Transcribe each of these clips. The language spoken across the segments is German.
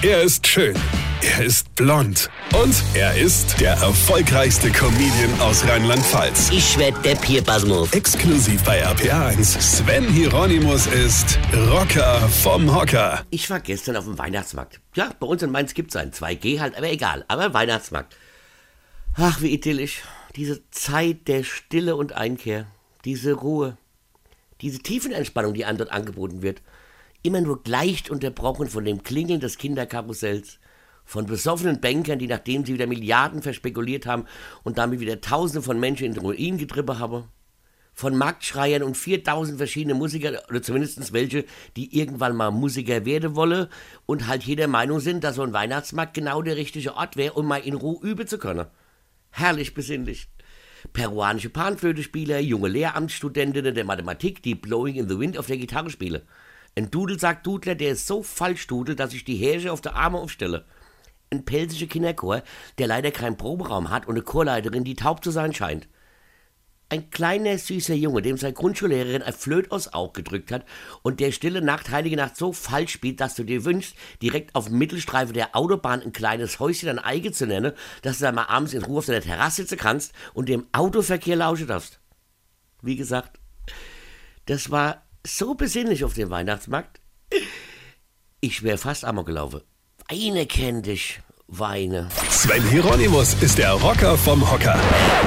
Er ist schön. Er ist blond. Und er ist der erfolgreichste Comedian aus Rheinland-Pfalz. Ich werd der Pierpasmus. Exklusiv bei RPA1. Sven Hieronymus ist Rocker vom Hocker. Ich war gestern auf dem Weihnachtsmarkt. Ja, bei uns in Mainz gibt's einen 2G halt, aber egal. Aber Weihnachtsmarkt. Ach, wie idyllisch. Diese Zeit der Stille und Einkehr. Diese Ruhe. Diese Tiefenentspannung, die einem dort angeboten wird. Immer nur leicht unterbrochen von dem Klingeln des Kinderkarussells von besoffenen Bankern, die nachdem sie wieder Milliarden verspekuliert haben und damit wieder Tausende von Menschen in den Ruin getrieben haben, von Marktschreiern und 4000 verschiedene Musiker, oder zumindest welche, die irgendwann mal Musiker werden wolle und halt jeder Meinung sind, dass so ein Weihnachtsmarkt genau der richtige Ort wäre, um mal in Ruhe üben zu können. Herrlich besinnlich. Peruanische Panflötespieler, junge Lehramtsstudentinnen der Mathematik, die Blowing in the Wind auf der Gitarre spielen. Ein Dudel sagt Dudler, der ist so falsch Dudel, dass ich die Häsche auf der Arme aufstelle ein pelzischer Kinderchor, der leider keinen Proberaum hat und eine Chorleiterin, die taub zu sein scheint. Ein kleiner, süßer Junge, dem seine Grundschullehrerin ein Flöt aus Auge gedrückt hat und der stille Nacht, heilige Nacht so falsch spielt, dass du dir wünschst, direkt auf dem Mittelstreifen der Autobahn ein kleines Häuschen an Eige zu nennen, dass du dann mal abends in Ruhe auf deiner Terrasse sitzen kannst und dem Autoverkehr lauschen darfst. Wie gesagt, das war so besinnlich auf dem Weihnachtsmarkt. Ich wäre fast amok gelaufen. Weine kenn dich, Weine. Sven Hieronymus ist der Rocker vom Hocker.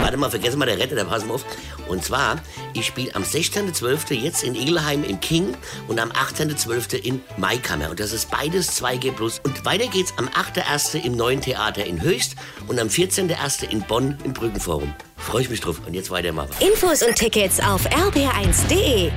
Warte mal, vergessen mal der Retter, der pass mal auf. Und zwar, ich spiele am 16.12. jetzt in Igelheim im King und am 18.12. in Maikammer. Und das ist beides 2G+. Und weiter geht's am 8.1. im Neuen Theater in Höchst und am 14.1. in Bonn im Brückenforum. Freue ich mich drauf. Und jetzt weiter mal. Infos und Tickets auf rb1.de.